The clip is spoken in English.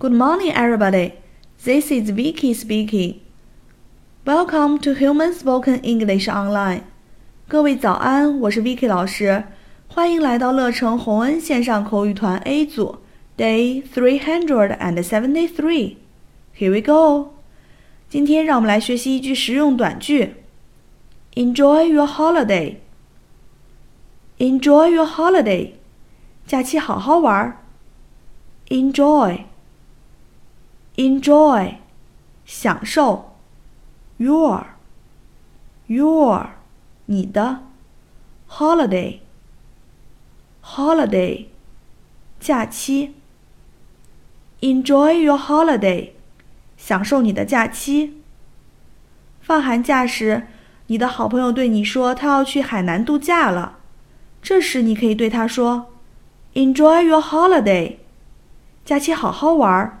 Good morning, everybody. This is Vicky speaking. Welcome to Hongen Spoken English Online. 各位早安，我是 Vicky 老师，欢迎来到乐城洪恩线上口语团 A 组 Day three hundred and seventy three. Here we go. 今天让我们来学习一句实用短句。Enjoy your holiday. Enjoy your holiday. 假期好好玩儿。Enjoy. Enjoy. 享受。Your. Your. 你的。Holiday. Holiday. 假期。Enjoy your holiday. 享受你的假期。放寒假时，你的好朋友对你说他要去海南度假了，这时你可以对他说：“Enjoy your holiday，假期好好玩儿。”